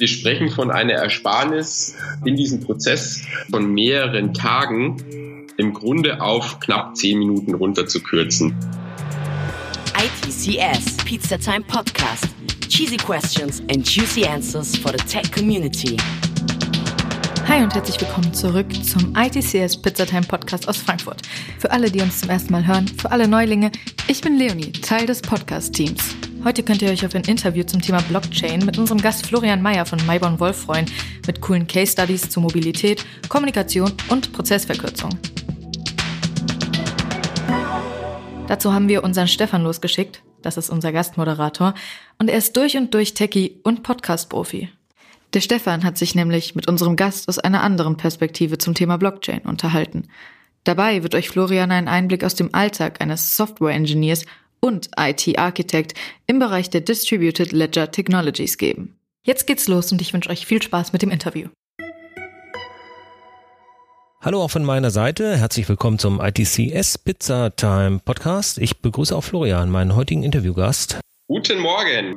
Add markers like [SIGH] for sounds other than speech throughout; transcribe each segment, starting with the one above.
Wir sprechen von einer Ersparnis in diesem Prozess von mehreren Tagen im Grunde auf knapp zehn Minuten runterzukürzen. ITCS Pizza Time Podcast. Cheesy questions and juicy answers for the tech community. Hi und herzlich willkommen zurück zum ITCS Pizza Time Podcast aus Frankfurt. Für alle, die uns zum ersten Mal hören, für alle Neulinge, ich bin Leonie, Teil des Podcast-Teams. Heute könnt ihr euch auf ein Interview zum Thema Blockchain mit unserem Gast Florian Mayer von Mayborn Wolf freuen, mit coolen Case Studies zu Mobilität, Kommunikation und Prozessverkürzung. Dazu haben wir unseren Stefan losgeschickt, das ist unser Gastmoderator, und er ist durch und durch Techie und Podcast-Profi. Der Stefan hat sich nämlich mit unserem Gast aus einer anderen Perspektive zum Thema Blockchain unterhalten. Dabei wird euch Florian einen Einblick aus dem Alltag eines Software-Engineers und IT-Architect im Bereich der Distributed Ledger Technologies geben. Jetzt geht's los und ich wünsche euch viel Spaß mit dem Interview. Hallo auch von meiner Seite. Herzlich willkommen zum ITCS Pizza Time Podcast. Ich begrüße auch Florian, meinen heutigen Interviewgast. Guten Morgen.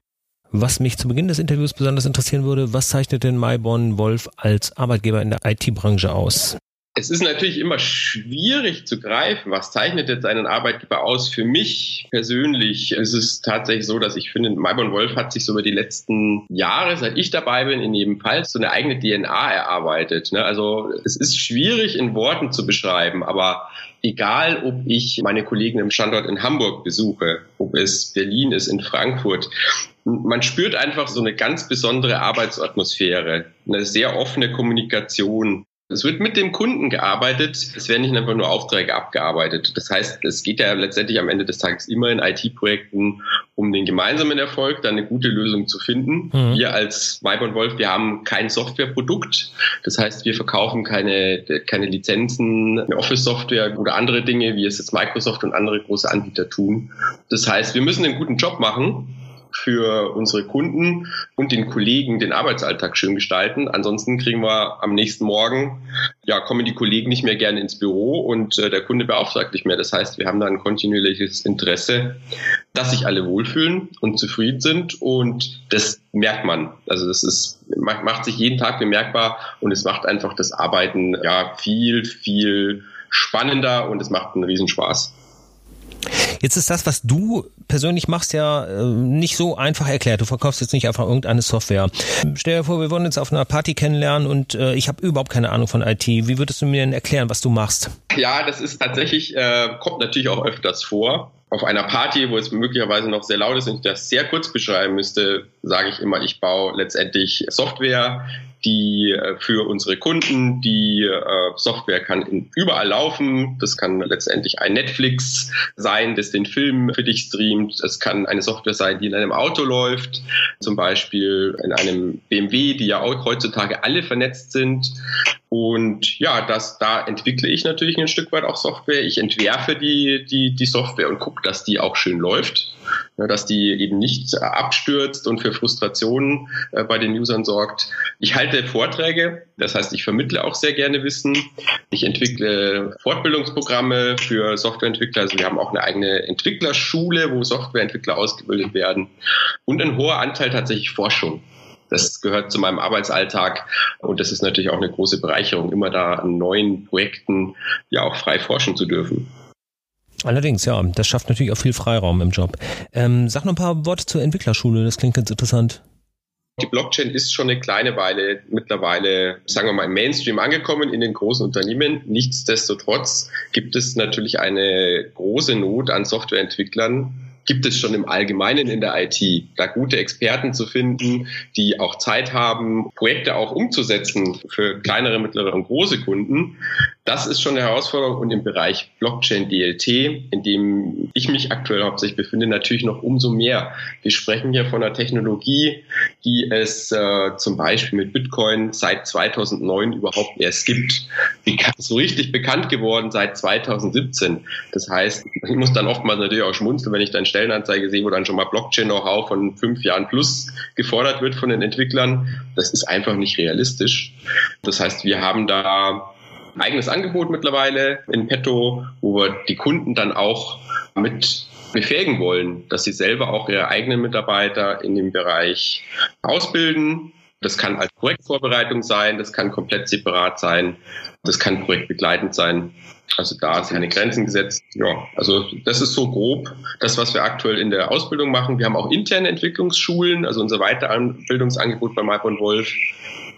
Was mich zu Beginn des Interviews besonders interessieren würde, was zeichnet denn Maibon Wolf als Arbeitgeber in der IT-Branche aus? Es ist natürlich immer schwierig zu greifen, was zeichnet jetzt einen Arbeitgeber aus. Für mich persönlich ist es tatsächlich so, dass ich finde, Maibon Wolf hat sich so über die letzten Jahre, seit ich dabei bin, in jedem Fall so eine eigene DNA erarbeitet. Ne? Also es ist schwierig in Worten zu beschreiben, aber egal ob ich meine Kollegen im Standort in Hamburg besuche, ob es Berlin ist, in Frankfurt, man spürt einfach so eine ganz besondere Arbeitsatmosphäre, eine sehr offene Kommunikation. Es wird mit dem Kunden gearbeitet, es werden nicht einfach nur Aufträge abgearbeitet. Das heißt, es geht ja letztendlich am Ende des Tages immer in IT-Projekten um den gemeinsamen Erfolg, dann eine gute Lösung zu finden. Mhm. Wir als Vibe und Wolf, wir haben kein Softwareprodukt. Das heißt, wir verkaufen keine, keine Lizenzen, Office-Software oder andere Dinge, wie es jetzt Microsoft und andere große Anbieter tun. Das heißt, wir müssen einen guten Job machen für unsere Kunden und den Kollegen den Arbeitsalltag schön gestalten. Ansonsten kriegen wir am nächsten Morgen, ja, kommen die Kollegen nicht mehr gerne ins Büro und äh, der Kunde beauftragt nicht mehr. Das heißt, wir haben da ein kontinuierliches Interesse, dass sich alle wohlfühlen und zufrieden sind und das merkt man. Also das ist, macht sich jeden Tag bemerkbar und es macht einfach das Arbeiten ja viel, viel spannender und es macht einen Riesenspaß. Jetzt ist das, was du persönlich machst, ja äh, nicht so einfach erklärt. Du verkaufst jetzt nicht einfach irgendeine Software. Stell dir vor, wir wollen uns auf einer Party kennenlernen und äh, ich habe überhaupt keine Ahnung von IT. Wie würdest du mir denn erklären, was du machst? Ja, das ist tatsächlich, äh, kommt natürlich auch öfters vor auf einer Party, wo es möglicherweise noch sehr laut ist und ich das sehr kurz beschreiben müsste, sage ich immer, ich baue letztendlich Software, die äh, für unsere Kunden, die äh, Software kann überall laufen. Das kann letztendlich ein Netflix sein, das den Film für dich streamt. Es kann eine Software sein, die in einem Auto läuft, zum Beispiel in einem BMW, die ja auch heutzutage alle vernetzt sind. Und ja, das, da entwickle ich natürlich ein Stück weit auch Software. Ich entwerfe die, die, die Software und gucke, dass die auch schön läuft, dass die eben nicht abstürzt und für Frustrationen äh, bei den Usern sorgt. Ich halte Vorträge, das heißt, ich vermittle auch sehr gerne Wissen. Ich entwickle Fortbildungsprogramme für Softwareentwickler. Also wir haben auch eine eigene Entwicklerschule, wo Softwareentwickler ausgebildet werden. Und ein hoher Anteil tatsächlich Forschung. Das gehört zu meinem Arbeitsalltag und das ist natürlich auch eine große Bereicherung, immer da an neuen Projekten ja auch frei forschen zu dürfen. Allerdings, ja, das schafft natürlich auch viel Freiraum im Job. Ähm, sag noch ein paar Worte zur Entwicklerschule, das klingt ganz interessant. Die Blockchain ist schon eine kleine Weile mittlerweile, sagen wir mal, im Mainstream angekommen in den großen Unternehmen. Nichtsdestotrotz gibt es natürlich eine große Not an Softwareentwicklern, gibt es schon im Allgemeinen in der IT, da gute Experten zu finden, die auch Zeit haben, Projekte auch umzusetzen für kleinere, mittlere und große Kunden. Das ist schon eine Herausforderung und im Bereich Blockchain DLT, in dem ich mich aktuell hauptsächlich befinde, natürlich noch umso mehr. Wir sprechen hier von einer Technologie, die es äh, zum Beispiel mit Bitcoin seit 2009 überhaupt erst gibt. So richtig bekannt geworden seit 2017. Das heißt, ich muss dann oftmals natürlich auch schmunzeln, wenn ich dann Stellenanzeige sehe, wo dann schon mal Blockchain-Know-how von fünf Jahren plus gefordert wird von den Entwicklern. Das ist einfach nicht realistisch. Das heißt, wir haben da eigenes Angebot mittlerweile in petto, wo wir die Kunden dann auch mit befähigen wollen, dass sie selber auch ihre eigenen Mitarbeiter in dem Bereich ausbilden. Das kann als Projektvorbereitung sein, das kann komplett separat sein, das kann projektbegleitend sein. Also da sind keine Grenzen gesetzt. Ja, also das ist so grob das, was wir aktuell in der Ausbildung machen. Wir haben auch interne Entwicklungsschulen, also unser Weiterbildungsangebot bei Malborn Wolf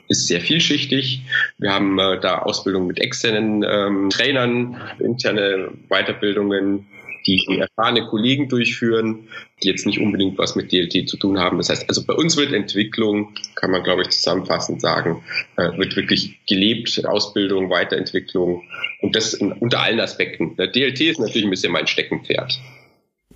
ist sehr vielschichtig. Wir haben äh, da Ausbildung mit externen ähm, Trainern, interne Weiterbildungen, die erfahrene Kollegen durchführen, die jetzt nicht unbedingt was mit DLT zu tun haben. Das heißt, also bei uns wird Entwicklung, kann man glaube ich zusammenfassend sagen, äh, wird wirklich gelebt, Ausbildung, Weiterentwicklung und das in, unter allen Aspekten. Der DLT ist natürlich ein bisschen mein Steckenpferd.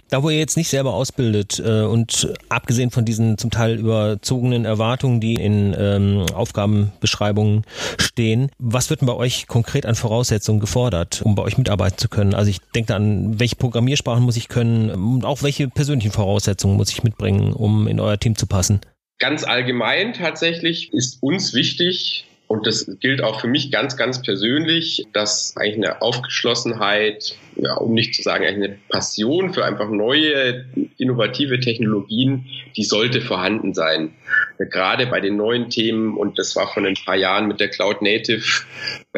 Da, wo ihr jetzt nicht selber ausbildet äh, und abgesehen von diesen zum Teil überzogenen Erwartungen, die in ähm, Aufgabenbeschreibungen stehen, was wird denn bei euch konkret an Voraussetzungen gefordert, um bei euch mitarbeiten zu können? Also ich denke an, welche Programmiersprachen muss ich können und auch welche persönlichen Voraussetzungen muss ich mitbringen, um in euer Team zu passen? Ganz allgemein tatsächlich ist uns wichtig, und das gilt auch für mich ganz, ganz persönlich, dass eigentlich eine Aufgeschlossenheit, ja, um nicht zu sagen eine Passion für einfach neue, innovative Technologien, die sollte vorhanden sein. Gerade bei den neuen Themen, und das war vor ein paar Jahren mit der Cloud Native,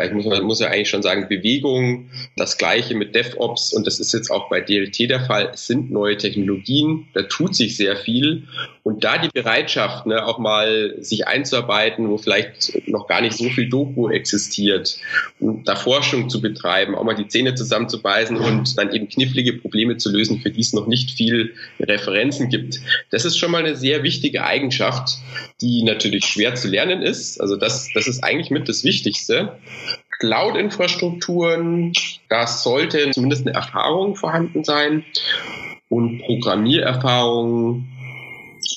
ich muss, man muss ja eigentlich schon sagen, Bewegung, das gleiche mit DevOps, und das ist jetzt auch bei DLT der Fall, es sind neue Technologien, da tut sich sehr viel. Und da die Bereitschaft, ne, auch mal sich einzuarbeiten, wo vielleicht noch gar nicht so viel Doku existiert, und da Forschung zu betreiben, auch mal die Zähne zusammenzubeißen und dann eben knifflige Probleme zu lösen, für die es noch nicht viel Referenzen gibt. Das ist schon mal eine sehr wichtige Eigenschaft, die natürlich schwer zu lernen ist. Also das, das ist eigentlich mit das Wichtigste. Cloud-Infrastrukturen, da sollte zumindest eine Erfahrung vorhanden sein. Und Programmiererfahrung,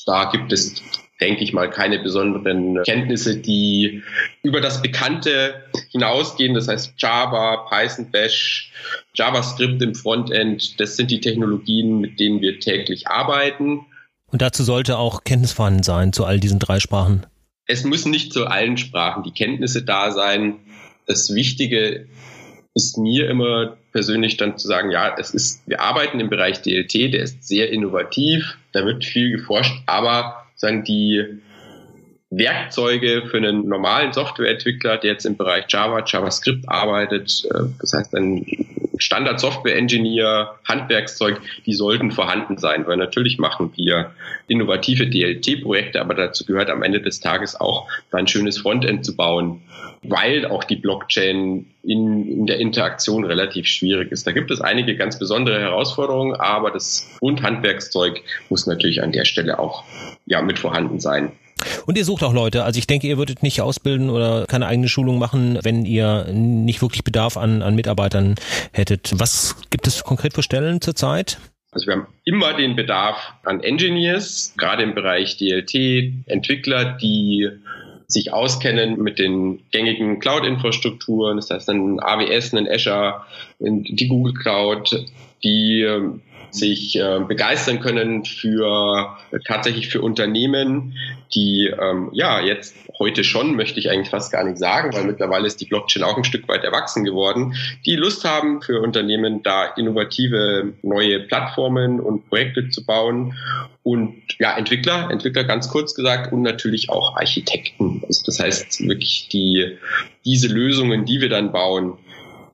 da gibt es denke ich mal, keine besonderen Kenntnisse, die über das Bekannte hinausgehen. Das heißt Java, Python, Bash, JavaScript im Frontend, das sind die Technologien, mit denen wir täglich arbeiten. Und dazu sollte auch Kenntnis vorhanden sein zu all diesen drei Sprachen. Es müssen nicht zu allen Sprachen die Kenntnisse da sein. Das Wichtige ist mir immer persönlich dann zu sagen, ja, es ist, wir arbeiten im Bereich DLT, der ist sehr innovativ, da wird viel geforscht, aber sagen die Werkzeuge für einen normalen Softwareentwickler, der jetzt im Bereich Java, JavaScript arbeitet, äh, das heißt ein Standard-Software-Engineer, Handwerkszeug, die sollten vorhanden sein, weil natürlich machen wir innovative DLT-Projekte, aber dazu gehört am Ende des Tages auch ein schönes Frontend zu bauen, weil auch die Blockchain in, in der Interaktion relativ schwierig ist. Da gibt es einige ganz besondere Herausforderungen, aber das Grundhandwerkszeug muss natürlich an der Stelle auch ja, mit vorhanden sein. Und ihr sucht auch Leute. Also ich denke, ihr würdet nicht ausbilden oder keine eigene Schulung machen, wenn ihr nicht wirklich Bedarf an, an Mitarbeitern hättet. Was gibt es konkret für Stellen zurzeit? Also wir haben immer den Bedarf an Engineers, gerade im Bereich DLT, Entwickler, die sich auskennen mit den gängigen Cloud-Infrastrukturen, das heißt ein AWS, ein Azure, die Google Cloud, die sich äh, begeistern können für tatsächlich für Unternehmen, die ähm, ja jetzt heute schon, möchte ich eigentlich fast gar nicht sagen, weil mittlerweile ist die Blockchain auch ein Stück weit erwachsen geworden, die Lust haben für Unternehmen da innovative neue Plattformen und Projekte zu bauen und ja, Entwickler, Entwickler ganz kurz gesagt und natürlich auch Architekten. Also das heißt wirklich die, diese Lösungen, die wir dann bauen,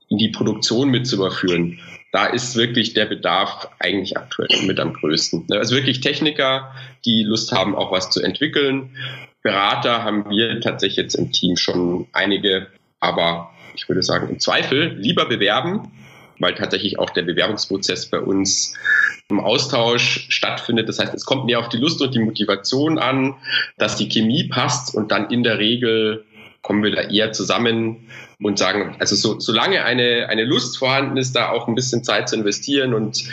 in die Produktion mit zu überführen da ist wirklich der Bedarf eigentlich aktuell mit am größten. Also wirklich Techniker, die Lust haben, auch was zu entwickeln. Berater haben wir tatsächlich jetzt im Team schon einige, aber ich würde sagen, im Zweifel lieber bewerben, weil tatsächlich auch der Bewerbungsprozess bei uns im Austausch stattfindet. Das heißt, es kommt mehr auf die Lust und die Motivation an, dass die Chemie passt und dann in der Regel kommen wir da eher zusammen und sagen, also so, solange eine, eine Lust vorhanden ist, da auch ein bisschen Zeit zu investieren und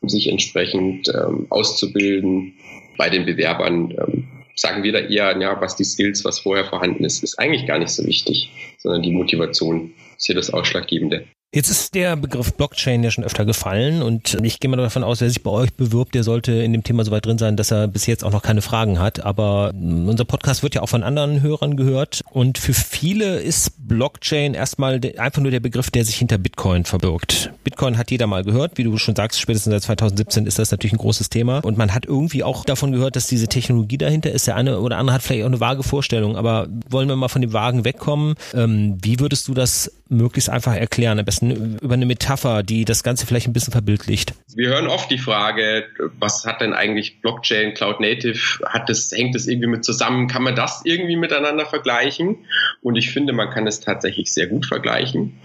um sich entsprechend ähm, auszubilden bei den Bewerbern, ähm, sagen wir da eher, ja, was die Skills, was vorher vorhanden ist, ist eigentlich gar nicht so wichtig, sondern die Motivation ist hier das Ausschlaggebende. Jetzt ist der Begriff Blockchain ja schon öfter gefallen und ich gehe mal davon aus, wer sich bei euch bewirbt, der sollte in dem Thema so weit drin sein, dass er bis jetzt auch noch keine Fragen hat. Aber unser Podcast wird ja auch von anderen Hörern gehört und für viele ist Blockchain erstmal einfach nur der Begriff, der sich hinter Bitcoin verbirgt. Bitcoin hat jeder mal gehört, wie du schon sagst, spätestens seit 2017 ist das natürlich ein großes Thema und man hat irgendwie auch davon gehört, dass diese Technologie dahinter ist. Der eine oder andere hat vielleicht auch eine vage Vorstellung, aber wollen wir mal von dem Wagen wegkommen? Ähm, wie würdest du das möglichst einfach erklären? Am besten über eine Metapher, die das Ganze vielleicht ein bisschen verbildlicht. Wir hören oft die Frage, was hat denn eigentlich Blockchain, Cloud Native? Hat das, hängt das irgendwie mit zusammen? Kann man das irgendwie miteinander vergleichen? Und ich finde, man kann es tatsächlich sehr gut vergleichen.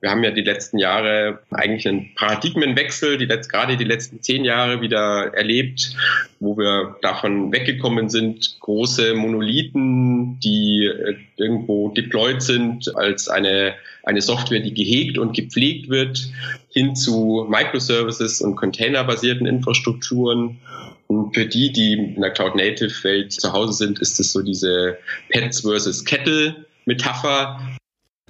Wir haben ja die letzten Jahre eigentlich einen Paradigmenwechsel, die letzt, gerade die letzten zehn Jahre wieder erlebt, wo wir davon weggekommen sind, große Monolithen, die äh, irgendwo deployed sind als eine, eine Software, die gehegt und gepflegt wird, hin zu Microservices und containerbasierten Infrastrukturen. Und für die, die in der Cloud-Native-Welt zu Hause sind, ist es so diese Pets versus Kettle Metapher.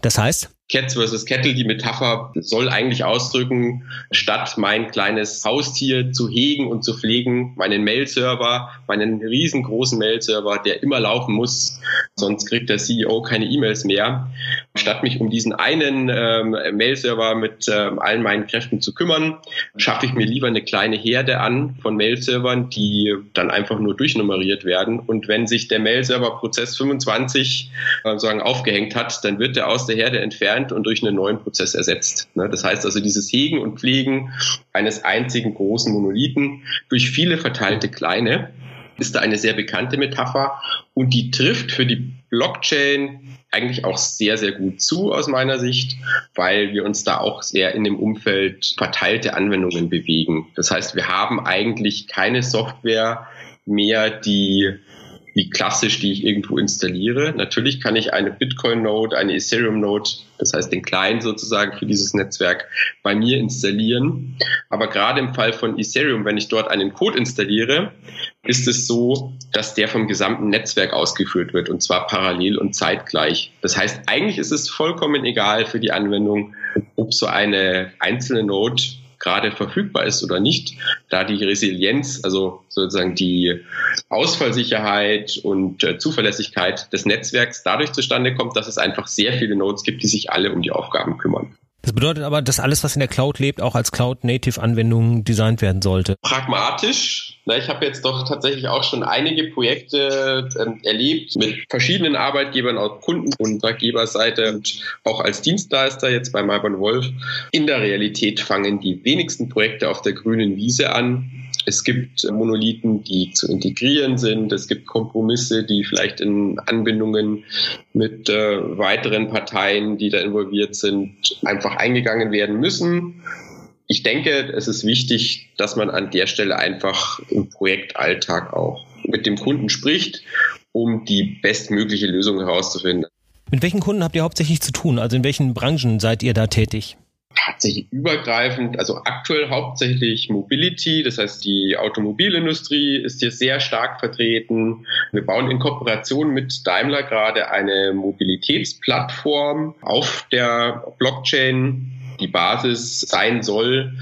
Das heißt? Cats versus Kettle, die Metapher soll eigentlich ausdrücken, statt mein kleines Haustier zu hegen und zu pflegen, meinen Mail-Server, meinen riesengroßen Mail-Server, der immer laufen muss, sonst kriegt der CEO keine E-Mails mehr, statt mich um diesen einen ähm, Mail-Server mit ähm, allen meinen Kräften zu kümmern, schaffe ich mir lieber eine kleine Herde an von Mail-Servern, die dann einfach nur durchnummeriert werden. Und wenn sich der Mail-Server-Prozess 25 äh, sagen aufgehängt hat, dann wird der aus der Herde entfernt entfernt und durch einen neuen Prozess ersetzt. Ne? Das heißt also, dieses Hegen und Pflegen eines einzigen großen Monolithen durch viele verteilte kleine ist da eine sehr bekannte Metapher und die trifft für die Blockchain eigentlich auch sehr, sehr gut zu aus meiner Sicht, weil wir uns da auch sehr in dem Umfeld verteilte Anwendungen bewegen. Das heißt, wir haben eigentlich keine Software mehr, die wie klassisch, die ich irgendwo installiere. Natürlich kann ich eine Bitcoin-Node, eine Ethereum-Node, das heißt den Client sozusagen für dieses Netzwerk bei mir installieren. Aber gerade im Fall von Ethereum, wenn ich dort einen Code installiere, ist es so, dass der vom gesamten Netzwerk ausgeführt wird und zwar parallel und zeitgleich. Das heißt, eigentlich ist es vollkommen egal für die Anwendung, ob so eine einzelne Node gerade verfügbar ist oder nicht, da die Resilienz, also sozusagen die Ausfallsicherheit und äh, Zuverlässigkeit des Netzwerks dadurch zustande kommt, dass es einfach sehr viele Nodes gibt, die sich alle um die Aufgaben kümmern. Das bedeutet aber, dass alles, was in der Cloud lebt, auch als Cloud-Native-Anwendung designt werden sollte. Pragmatisch. Na, ich habe jetzt doch tatsächlich auch schon einige Projekte ähm, erlebt mit verschiedenen Arbeitgebern aus Kunden- und Arbeitgeberseite und auch als Dienstleister jetzt bei Malborn Wolf. In der Realität fangen die wenigsten Projekte auf der grünen Wiese an. Es gibt Monolithen, die zu integrieren sind. Es gibt Kompromisse, die vielleicht in Anbindungen mit äh, weiteren Parteien, die da involviert sind, einfach eingegangen werden müssen. Ich denke, es ist wichtig, dass man an der Stelle einfach im Projektalltag auch mit dem Kunden spricht, um die bestmögliche Lösung herauszufinden. Mit welchen Kunden habt ihr hauptsächlich zu tun? Also in welchen Branchen seid ihr da tätig? Tatsächlich übergreifend, also aktuell hauptsächlich Mobility, das heißt die Automobilindustrie ist hier sehr stark vertreten. Wir bauen in Kooperation mit Daimler gerade eine Mobilitätsplattform auf der Blockchain, die Basis sein soll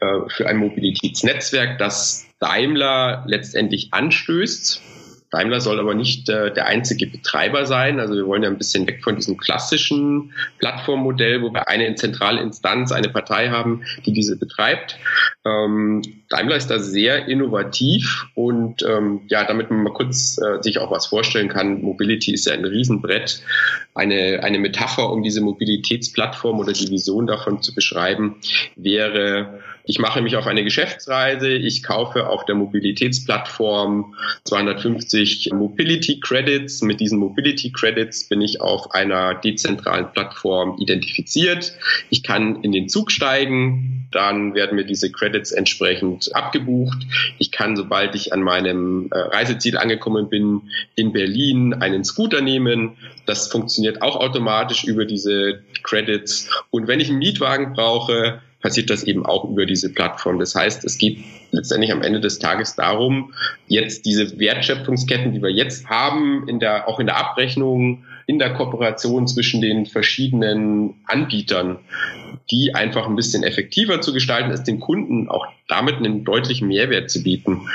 äh, für ein Mobilitätsnetzwerk, das Daimler letztendlich anstößt Daimler soll aber nicht äh, der einzige Betreiber sein. Also wir wollen ja ein bisschen weg von diesem klassischen Plattformmodell, wo wir eine zentrale Instanz, eine Partei haben, die diese betreibt. Ähm, Daimler ist da sehr innovativ und ähm, ja, damit man mal kurz äh, sich auch was vorstellen kann, Mobility ist ja ein Riesenbrett. Eine, eine Metapher, um diese Mobilitätsplattform oder die Vision davon zu beschreiben, wäre ich mache mich auf eine Geschäftsreise, ich kaufe auf der Mobilitätsplattform 250 Mobility Credits. Mit diesen Mobility Credits bin ich auf einer dezentralen Plattform identifiziert. Ich kann in den Zug steigen, dann werden mir diese Credits entsprechend abgebucht. Ich kann, sobald ich an meinem äh, Reiseziel angekommen bin, in Berlin einen Scooter nehmen. Das funktioniert auch automatisch über diese Credits. Und wenn ich einen Mietwagen brauche, passiert das eben auch über diese Plattform. Das heißt, es geht letztendlich am Ende des Tages darum, jetzt diese Wertschöpfungsketten, die wir jetzt haben, in der, auch in der Abrechnung in der Kooperation zwischen den verschiedenen Anbietern, die einfach ein bisschen effektiver zu gestalten, ist den Kunden auch damit einen deutlichen Mehrwert zu bieten.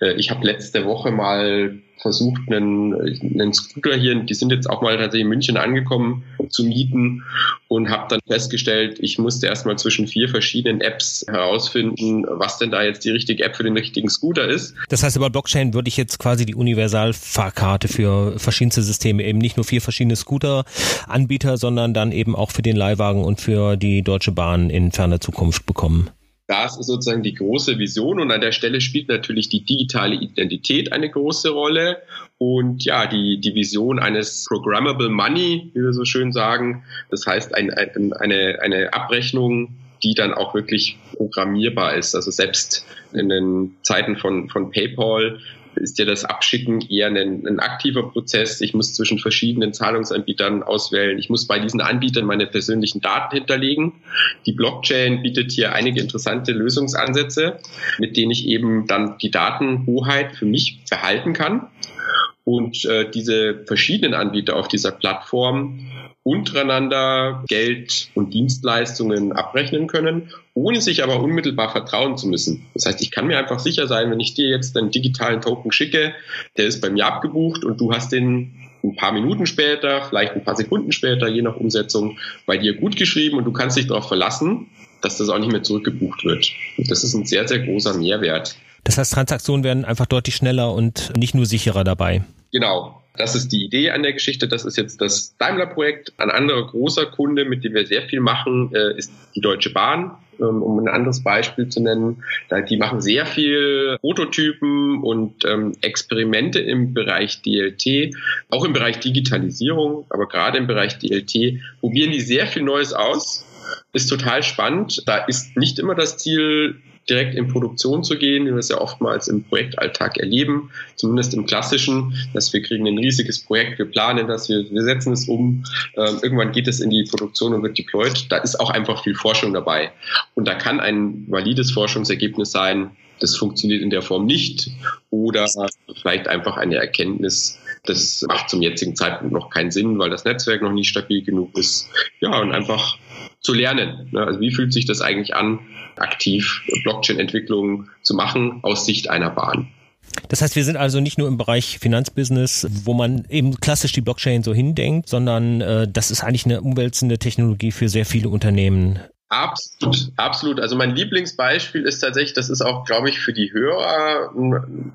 Äh, ich habe letzte Woche mal versucht, einen, einen Scooter hier, die sind jetzt auch mal tatsächlich in München angekommen, zu mieten und habe dann festgestellt, ich musste erstmal zwischen vier verschiedenen Apps herausfinden, was denn da jetzt die richtige App für den richtigen Scooter ist. Das heißt, über Blockchain würde ich jetzt quasi die Universalfahrkarte für verschiedenste Systeme, eben nicht nur vier verschiedene Scooter-Anbieter, sondern dann eben auch für den Leihwagen und für die Deutsche Bahn in ferner Zukunft bekommen. Das ist sozusagen die große Vision und an der Stelle spielt natürlich die digitale Identität eine große Rolle und ja, die, die Vision eines Programmable Money, wie wir so schön sagen. Das heißt, ein, ein, eine, eine Abrechnung, die dann auch wirklich programmierbar ist. Also selbst in den Zeiten von, von PayPal ist ja das Abschicken eher ein, ein, aktiver Prozess. Ich muss zwischen verschiedenen Zahlungsanbietern auswählen. Ich muss bei diesen Anbietern meine persönlichen Daten hinterlegen. Die Blockchain bietet hier einige interessante Lösungsansätze, mit denen ich eben dann die Datenhoheit für mich behalten kann und äh, diese verschiedenen Anbieter auf dieser Plattform untereinander Geld und Dienstleistungen abrechnen können, ohne sich aber unmittelbar vertrauen zu müssen. Das heißt, ich kann mir einfach sicher sein, wenn ich dir jetzt einen digitalen Token schicke, der ist bei mir abgebucht und du hast den ein paar Minuten später, vielleicht ein paar Sekunden später, je nach Umsetzung, bei dir gut geschrieben und du kannst dich darauf verlassen, dass das auch nicht mehr zurückgebucht wird. Und das ist ein sehr, sehr großer Mehrwert. Das heißt, Transaktionen werden einfach deutlich schneller und nicht nur sicherer dabei. Genau. Das ist die Idee an der Geschichte. Das ist jetzt das Daimler-Projekt. Ein anderer großer Kunde, mit dem wir sehr viel machen, äh, ist die Deutsche Bahn. Ähm, um ein anderes Beispiel zu nennen, die machen sehr viel Prototypen und ähm, Experimente im Bereich DLT, auch im Bereich Digitalisierung, aber gerade im Bereich DLT probieren die sehr viel Neues aus. Ist total spannend. Da ist nicht immer das Ziel, direkt in Produktion zu gehen, wie wir es ja oftmals im Projektalltag erleben, zumindest im klassischen, dass wir kriegen ein riesiges Projekt, wir planen das, wir, wir setzen es um, ähm, irgendwann geht es in die Produktion und wird deployed. Da ist auch einfach viel Forschung dabei. Und da kann ein valides Forschungsergebnis sein, das funktioniert in der Form nicht oder vielleicht einfach eine Erkenntnis, das macht zum jetzigen Zeitpunkt noch keinen Sinn, weil das Netzwerk noch nicht stabil genug ist. Ja, und einfach zu lernen. Ne? Also wie fühlt sich das eigentlich an, aktiv Blockchain-Entwicklung zu machen aus Sicht einer Bahn. Das heißt, wir sind also nicht nur im Bereich Finanzbusiness, wo man eben klassisch die Blockchain so hindenkt, sondern äh, das ist eigentlich eine umwälzende Technologie für sehr viele Unternehmen. Absolut, absolut. Also mein Lieblingsbeispiel ist tatsächlich, das ist auch, glaube ich, für die Hörer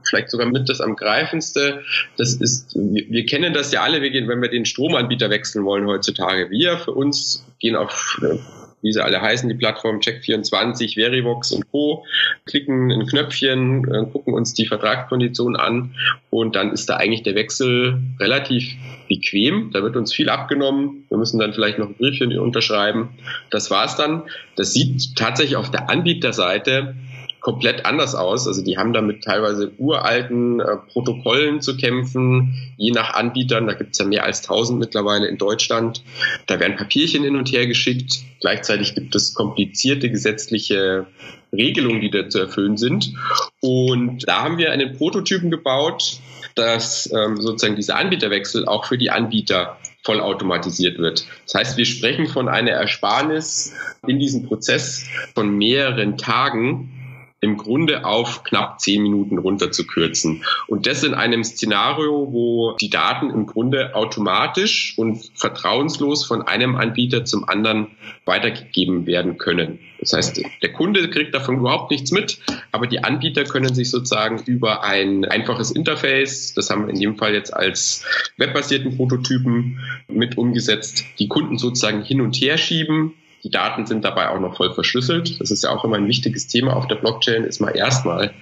vielleicht sogar mit das am greifendste. Das ist, wir, wir kennen das ja alle, wir gehen, wenn wir den Stromanbieter wechseln wollen heutzutage. Wir für uns gehen auf äh, wie sie alle heißen, die Plattform Check24, Verivox und Co., klicken ein Knöpfchen, äh, gucken uns die Vertragskonditionen an und dann ist da eigentlich der Wechsel relativ bequem. Da wird uns viel abgenommen. Wir müssen dann vielleicht noch ein Briefchen unterschreiben. Das war's dann. Das sieht tatsächlich auf der Anbieterseite komplett anders aus. Also die haben damit teilweise uralten äh, Protokollen zu kämpfen, je nach Anbietern. Da gibt es ja mehr als 1000 mittlerweile in Deutschland. Da werden Papierchen hin und her geschickt. Gleichzeitig gibt es komplizierte gesetzliche Regelungen, die da zu erfüllen sind. Und da haben wir einen Prototypen gebaut, dass ähm, sozusagen dieser Anbieterwechsel auch für die Anbieter vollautomatisiert wird. Das heißt, wir sprechen von einer Ersparnis in diesem Prozess von mehreren Tagen, im Grunde auf knapp zehn Minuten runterzukürzen. Und das in einem Szenario, wo die Daten im Grunde automatisch und vertrauenslos von einem Anbieter zum anderen weitergegeben werden können. Das heißt, der Kunde kriegt davon überhaupt nichts mit, aber die Anbieter können sich sozusagen über ein einfaches Interface, das haben wir in dem Fall jetzt als webbasierten Prototypen mit umgesetzt, die Kunden sozusagen hin und her schieben, die Daten sind dabei auch noch voll verschlüsselt. Das ist ja auch immer ein wichtiges Thema auf der Blockchain, ist mal erstmal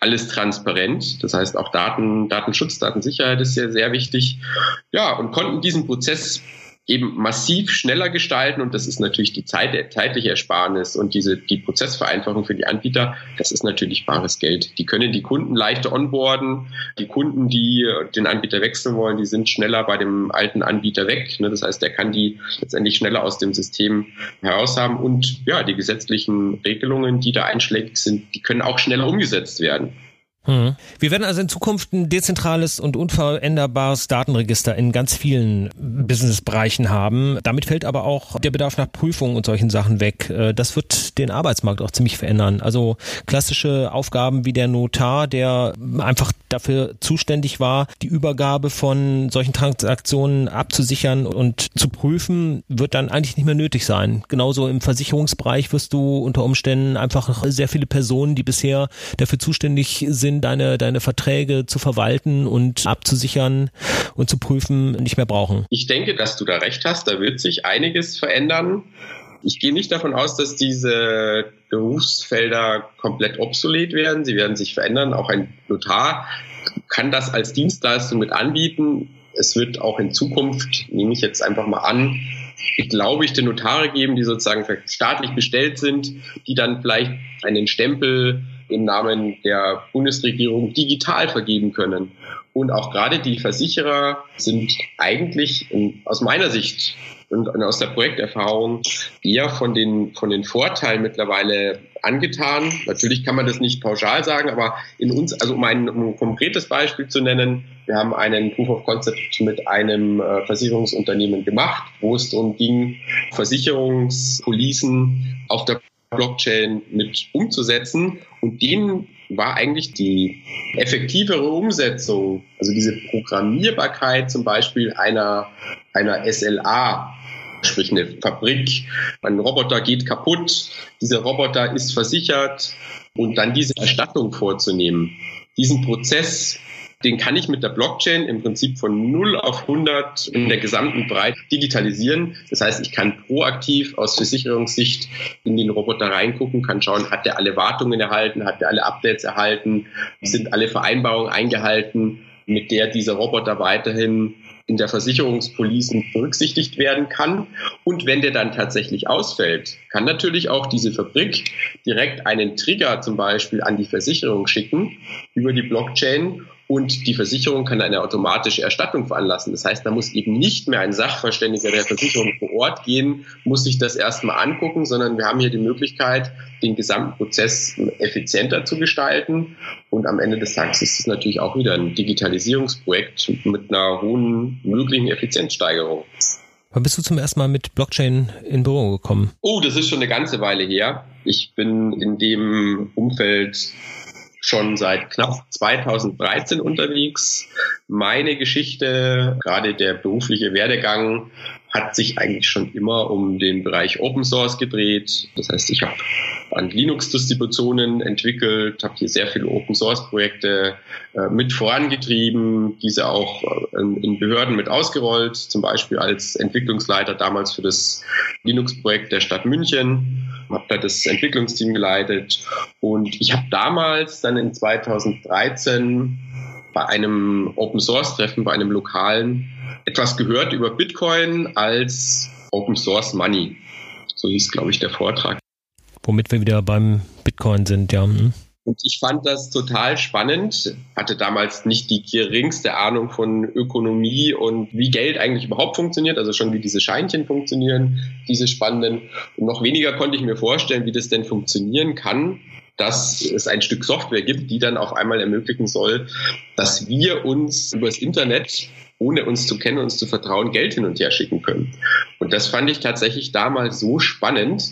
alles transparent. Das heißt auch Daten, Datenschutz, Datensicherheit ist sehr, sehr wichtig. Ja, und konnten diesen Prozess eben massiv schneller gestalten und das ist natürlich die Zeit, zeitliche Ersparnis und diese, die Prozessvereinfachung für die Anbieter, das ist natürlich bares Geld. Die können die Kunden leichter onboarden. Die Kunden, die den Anbieter wechseln wollen, die sind schneller bei dem alten Anbieter weg. Ne? Das heißt, der kann die letztendlich schneller aus dem System heraus haben und ja, die gesetzlichen Regelungen, die da einschlägig sind, die können auch schneller umgesetzt werden. Hm. Wir werden also in Zukunft ein dezentrales und unveränderbares Datenregister in ganz vielen Businessbereichen haben. Damit fällt aber auch der Bedarf nach Prüfungen und solchen Sachen weg. Äh, das wird den Arbeitsmarkt auch ziemlich verändern. Also klassische Aufgaben wie der Notar, der einfach dafür zuständig war, die Übergabe von solchen Transaktionen abzusichern und zu prüfen, wird dann eigentlich nicht mehr nötig sein. Genauso im Versicherungsbereich wirst du unter Umständen einfach sehr viele Personen, die bisher dafür zuständig sind, deine, deine Verträge zu verwalten und abzusichern und zu prüfen, nicht mehr brauchen. Ich denke, dass du da recht hast. Da wird sich einiges verändern. Ich gehe nicht davon aus, dass diese Berufsfelder komplett obsolet werden. Sie werden sich verändern. Auch ein Notar kann das als Dienstleistung mit anbieten. Es wird auch in Zukunft, nehme ich jetzt einfach mal an, ich glaube ich, den Notare geben, die sozusagen staatlich bestellt sind, die dann vielleicht einen Stempel im Namen der Bundesregierung digital vergeben können. Und auch gerade die Versicherer sind eigentlich in, aus meiner Sicht und aus der Projekterfahrung eher von den, von den Vorteilen mittlerweile angetan. Natürlich kann man das nicht pauschal sagen, aber in uns, also um ein, um ein konkretes Beispiel zu nennen, wir haben einen Proof of Concept mit einem äh, Versicherungsunternehmen gemacht, wo es darum ging, Versicherungspolicen auf der Blockchain mit umzusetzen. Und denen war eigentlich die effektivere Umsetzung, also diese Programmierbarkeit zum Beispiel einer, einer SLA, sprich eine Fabrik, ein Roboter geht kaputt, dieser Roboter ist versichert und dann diese Erstattung vorzunehmen. Diesen Prozess den kann ich mit der Blockchain im Prinzip von 0 auf 100 in der gesamten Breite digitalisieren. Das heißt, ich kann proaktiv aus Versicherungssicht in den Roboter reingucken, kann schauen, hat der alle Wartungen erhalten, hat der alle Updates erhalten, sind alle Vereinbarungen eingehalten, mit der dieser Roboter weiterhin in der Versicherungspolicen berücksichtigt werden kann. Und wenn der dann tatsächlich ausfällt, kann natürlich auch diese Fabrik direkt einen Trigger zum Beispiel an die Versicherung schicken über die Blockchain und die Versicherung kann eine automatische Erstattung veranlassen. Das heißt, da muss eben nicht mehr ein Sachverständiger der Versicherung vor Ort gehen, muss sich das erstmal angucken, sondern wir haben hier die Möglichkeit, den gesamten Prozess effizienter zu gestalten. Und am Ende des Tages ist es natürlich auch wieder ein Digitalisierungsprojekt mit einer hohen möglichen Effizienzsteigerung. Wann bist du zum ersten Mal mit Blockchain in Büro gekommen? Oh, das ist schon eine ganze Weile her. Ich bin in dem Umfeld schon seit knapp 2013 unterwegs. Meine Geschichte, gerade der berufliche Werdegang, hat sich eigentlich schon immer um den Bereich Open Source gedreht. Das heißt, ich habe an Linux-Distributionen entwickelt, habe hier sehr viele Open Source-Projekte äh, mit vorangetrieben, diese auch äh, in Behörden mit ausgerollt, zum Beispiel als Entwicklungsleiter damals für das Linux-Projekt der Stadt München, habe da das Entwicklungsteam geleitet und ich habe damals dann in 2013 bei einem Open Source Treffen, bei einem lokalen, etwas gehört über Bitcoin als Open Source Money. So hieß, glaube ich, der Vortrag. Womit wir wieder beim Bitcoin sind, ja. Hm. Und ich fand das total spannend, hatte damals nicht die geringste Ahnung von Ökonomie und wie Geld eigentlich überhaupt funktioniert, also schon wie diese Scheinchen funktionieren, diese spannenden. Und noch weniger konnte ich mir vorstellen, wie das denn funktionieren kann, dass es ein Stück Software gibt, die dann auf einmal ermöglichen soll, dass wir uns übers Internet ohne uns zu kennen, uns zu vertrauen, Geld hin und her schicken können. Und das fand ich tatsächlich damals so spannend,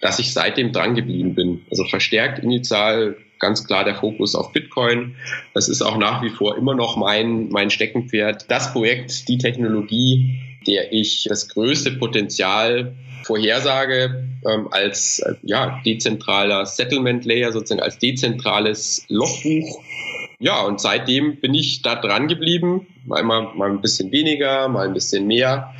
dass ich seitdem dran geblieben bin. Also verstärkt initial ganz klar der Fokus auf Bitcoin. Das ist auch nach wie vor immer noch mein, mein Steckenpferd. Das Projekt, die Technologie, der ich das größte Potenzial vorhersage ähm, als äh, ja, dezentraler Settlement Layer, sozusagen als dezentrales Logbuch. Ja, und seitdem bin ich da dran geblieben. Mal, mal, mal ein bisschen weniger, mal ein bisschen mehr.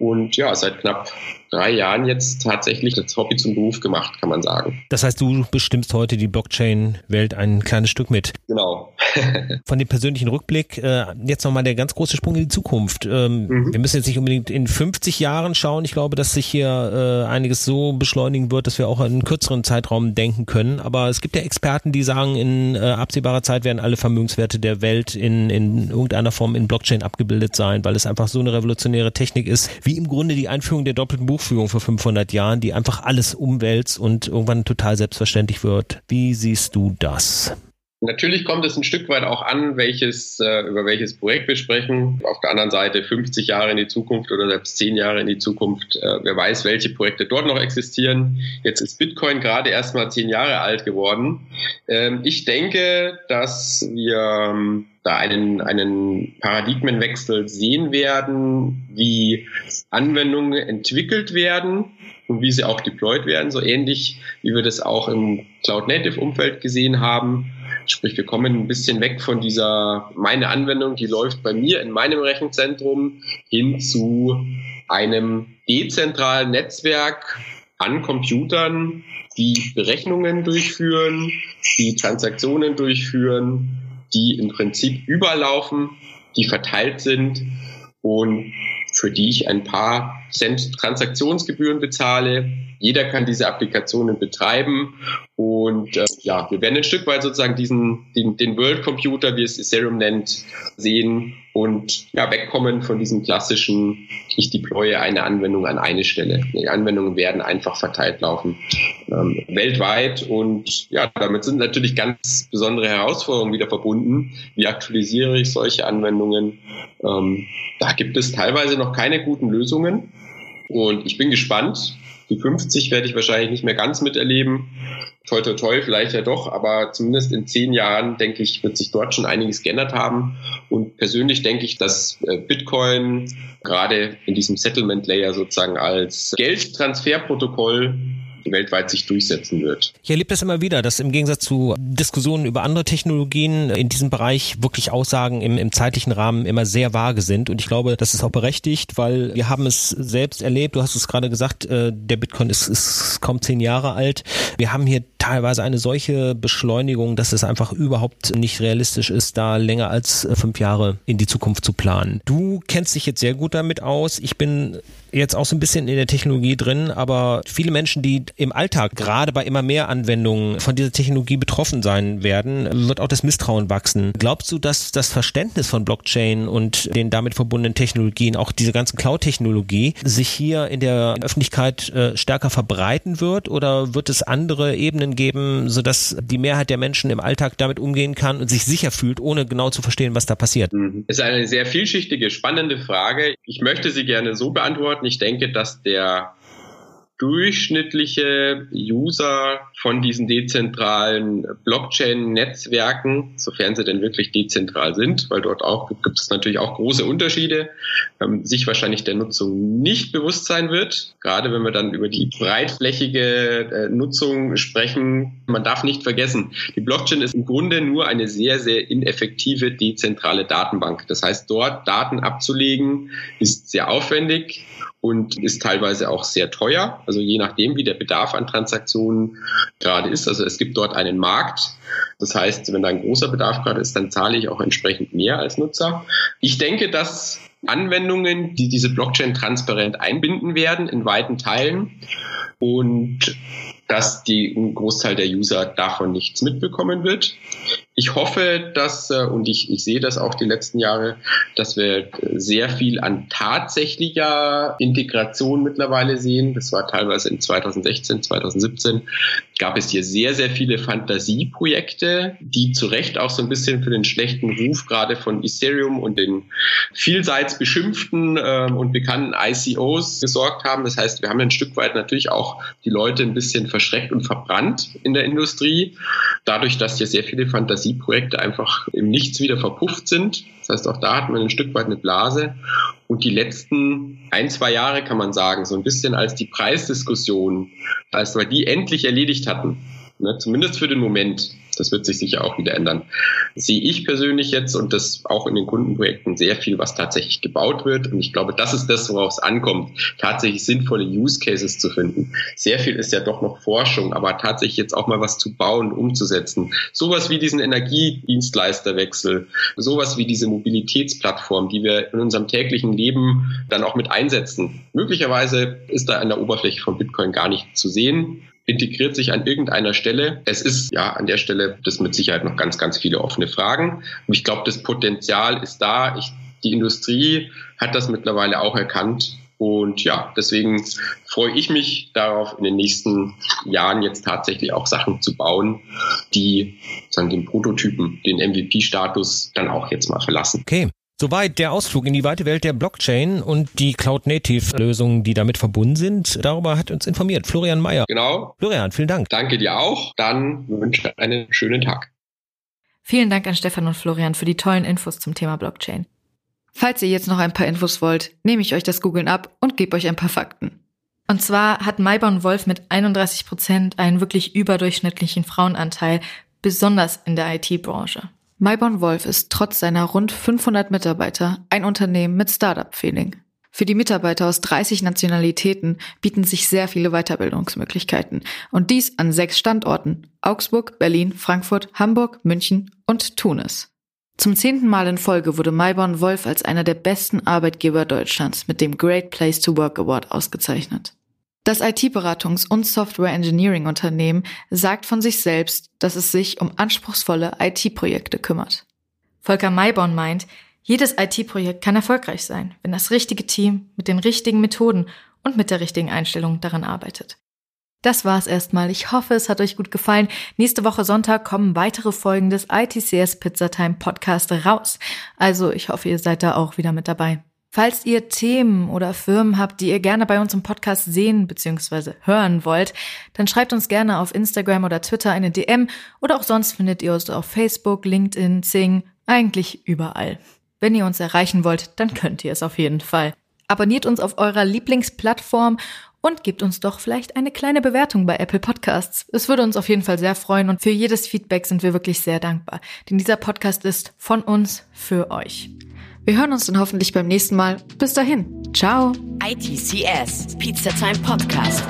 Und ja, seit knapp drei Jahren jetzt tatsächlich das Hobby zum Beruf gemacht, kann man sagen. Das heißt, du bestimmst heute die Blockchain-Welt ein kleines Stück mit. Genau. [LAUGHS] Von dem persönlichen Rückblick, äh, jetzt nochmal der ganz große Sprung in die Zukunft. Ähm, mhm. Wir müssen jetzt nicht unbedingt in 50 Jahren schauen. Ich glaube, dass sich hier äh, einiges so beschleunigen wird, dass wir auch in einen kürzeren Zeitraum denken können. Aber es gibt ja Experten, die sagen, in äh, absehbarer Zeit werden alle Vermögenswerte der Welt in, in irgendeiner Form in Blockchain abgebildet sein, weil es einfach so eine revolutionäre Technik ist, wie im Grunde die Einführung der doppelten Buchführung vor 500 Jahren, die einfach alles umwälzt und irgendwann total selbstverständlich wird. Wie siehst du das? Natürlich kommt es ein Stück weit auch an, welches, äh, über welches Projekt wir sprechen. Auf der anderen Seite 50 Jahre in die Zukunft oder selbst 10 Jahre in die Zukunft. Äh, wer weiß, welche Projekte dort noch existieren. Jetzt ist Bitcoin gerade erst mal 10 Jahre alt geworden. Ähm, ich denke, dass wir ähm, da einen, einen Paradigmenwechsel sehen werden, wie Anwendungen entwickelt werden und wie sie auch deployed werden, so ähnlich wie wir das auch im Cloud-Native-Umfeld gesehen haben. Sprich, wir kommen ein bisschen weg von dieser, meine Anwendung, die läuft bei mir in meinem Rechenzentrum hin zu einem dezentralen Netzwerk an Computern, die Berechnungen durchführen, die Transaktionen durchführen, die im Prinzip überlaufen, die verteilt sind und für die ich ein paar Cent Transaktionsgebühren bezahle. Jeder kann diese Applikationen betreiben und äh, ja, wir werden ein Stück weit sozusagen diesen den, den World Computer, wie es Ethereum nennt, sehen und ja, wegkommen von diesem klassischen, ich deploye eine Anwendung an eine Stelle. Die Anwendungen werden einfach verteilt laufen ähm, weltweit und ja, damit sind natürlich ganz besondere Herausforderungen wieder verbunden. Wie aktualisiere ich solche Anwendungen? Ähm, da gibt es teilweise noch keine guten Lösungen und ich bin gespannt. Die 50 werde ich wahrscheinlich nicht mehr ganz miterleben. Toi, toi, toi, vielleicht ja doch, aber zumindest in zehn Jahren, denke ich, wird sich dort schon einiges geändert haben. Und persönlich denke ich, dass äh, Bitcoin gerade in diesem Settlement Layer sozusagen als Geldtransferprotokoll weltweit sich durchsetzen wird. Ich erlebe das immer wieder, dass im Gegensatz zu Diskussionen über andere Technologien in diesem Bereich wirklich Aussagen im, im zeitlichen Rahmen immer sehr vage sind. Und ich glaube, das ist auch berechtigt, weil wir haben es selbst erlebt. Du hast es gerade gesagt, äh, der Bitcoin ist, ist kaum zehn Jahre alt. Wir haben hier teilweise eine solche Beschleunigung, dass es einfach überhaupt nicht realistisch ist, da länger als fünf Jahre in die Zukunft zu planen. Du kennst dich jetzt sehr gut damit aus. Ich bin jetzt auch so ein bisschen in der Technologie drin, aber viele Menschen, die im Alltag gerade bei immer mehr Anwendungen von dieser Technologie betroffen sein werden, wird auch das Misstrauen wachsen. Glaubst du, dass das Verständnis von Blockchain und den damit verbundenen Technologien, auch diese ganze Cloud-Technologie, sich hier in der Öffentlichkeit äh, stärker verbreiten wird oder wird es andere Ebenen geben, sodass die Mehrheit der Menschen im Alltag damit umgehen kann und sich sicher fühlt, ohne genau zu verstehen, was da passiert? Das mhm. ist eine sehr vielschichtige, spannende Frage. Ich möchte sie gerne so beantworten. Ich denke, dass der durchschnittliche User von diesen dezentralen Blockchain-Netzwerken, sofern sie denn wirklich dezentral sind, weil dort auch gibt es natürlich auch große Unterschiede, ähm, sich wahrscheinlich der Nutzung nicht bewusst sein wird. Gerade wenn wir dann über die breitflächige äh, Nutzung sprechen, man darf nicht vergessen, die Blockchain ist im Grunde nur eine sehr, sehr ineffektive dezentrale Datenbank. Das heißt, dort Daten abzulegen ist sehr aufwendig und ist teilweise auch sehr teuer. Also je nachdem, wie der Bedarf an Transaktionen gerade ist. Also es gibt dort einen Markt. Das heißt, wenn da ein großer Bedarf gerade ist, dann zahle ich auch entsprechend mehr als Nutzer. Ich denke, dass Anwendungen, die diese Blockchain transparent einbinden werden in weiten Teilen und dass die, ein Großteil der User davon nichts mitbekommen wird. Ich hoffe, dass, äh, und ich, ich sehe das auch die letzten Jahre, dass wir sehr viel an tatsächlicher Integration mittlerweile sehen. Das war teilweise in 2016, 2017 gab es hier sehr, sehr viele Fantasieprojekte, die zu Recht auch so ein bisschen für den schlechten Ruf gerade von Ethereum und den vielseits beschimpften äh, und bekannten ICOs gesorgt haben. Das heißt, wir haben ein Stück weit natürlich auch die Leute ein bisschen verschreckt und verbrannt in der Industrie, dadurch, dass hier sehr viele Fantasien Fantasieprojekte einfach im Nichts wieder verpufft sind. Das heißt, auch da hatten wir ein Stück weit eine Blase. Und die letzten ein, zwei Jahre kann man sagen, so ein bisschen als die Preisdiskussion, als wir die endlich erledigt hatten, ne, zumindest für den Moment, das wird sich sicher auch wieder ändern. Sehe ich persönlich jetzt und das auch in den Kundenprojekten sehr viel, was tatsächlich gebaut wird. Und ich glaube, das ist das, worauf es ankommt, tatsächlich sinnvolle Use Cases zu finden. Sehr viel ist ja doch noch Forschung, aber tatsächlich jetzt auch mal was zu bauen, umzusetzen. Sowas wie diesen Energiedienstleisterwechsel, sowas wie diese Mobilitätsplattform, die wir in unserem täglichen Leben dann auch mit einsetzen. Möglicherweise ist da an der Oberfläche von Bitcoin gar nicht zu sehen integriert sich an irgendeiner Stelle. Es ist ja an der Stelle das mit Sicherheit noch ganz, ganz viele offene Fragen. Und ich glaube, das Potenzial ist da. Ich, die Industrie hat das mittlerweile auch erkannt Und ja, deswegen freue ich mich darauf, in den nächsten Jahren jetzt tatsächlich auch Sachen zu bauen, die sagen, den Prototypen, den MVP-Status dann auch jetzt mal verlassen. Okay. Soweit der Ausflug in die weite Welt der Blockchain und die Cloud-Native-Lösungen, die damit verbunden sind. Darüber hat uns informiert Florian Mayer. Genau. Florian, vielen Dank. Danke dir auch. Dann wünsche ich einen schönen Tag. Vielen Dank an Stefan und Florian für die tollen Infos zum Thema Blockchain. Falls ihr jetzt noch ein paar Infos wollt, nehme ich euch das Googlen ab und gebe euch ein paar Fakten. Und zwar hat Maibaum Wolf mit 31 Prozent einen wirklich überdurchschnittlichen Frauenanteil, besonders in der IT-Branche. Maiborn Wolf ist trotz seiner rund 500 Mitarbeiter ein Unternehmen mit Startup-Feeling. Für die Mitarbeiter aus 30 Nationalitäten bieten sich sehr viele Weiterbildungsmöglichkeiten und dies an sechs Standorten Augsburg, Berlin, Frankfurt, Hamburg, München und Tunis. Zum zehnten Mal in Folge wurde Maiborn Wolf als einer der besten Arbeitgeber Deutschlands mit dem Great Place to Work Award ausgezeichnet. Das IT-Beratungs- und Software-Engineering-Unternehmen sagt von sich selbst, dass es sich um anspruchsvolle IT-Projekte kümmert. Volker Mayborn meint, jedes IT-Projekt kann erfolgreich sein, wenn das richtige Team mit den richtigen Methoden und mit der richtigen Einstellung daran arbeitet. Das war's erstmal. Ich hoffe, es hat euch gut gefallen. Nächste Woche Sonntag kommen weitere Folgen des ITCS Pizzatime Podcast raus. Also ich hoffe, ihr seid da auch wieder mit dabei. Falls ihr Themen oder Firmen habt, die ihr gerne bei uns im Podcast sehen bzw. hören wollt, dann schreibt uns gerne auf Instagram oder Twitter eine DM oder auch sonst findet ihr uns auf Facebook, LinkedIn, Zing, eigentlich überall. Wenn ihr uns erreichen wollt, dann könnt ihr es auf jeden Fall. Abonniert uns auf eurer Lieblingsplattform und gebt uns doch vielleicht eine kleine Bewertung bei Apple Podcasts. Es würde uns auf jeden Fall sehr freuen und für jedes Feedback sind wir wirklich sehr dankbar, denn dieser Podcast ist von uns für euch. Wir hören uns dann hoffentlich beim nächsten Mal. Bis dahin. Ciao. ITCS, Pizza Time Podcast.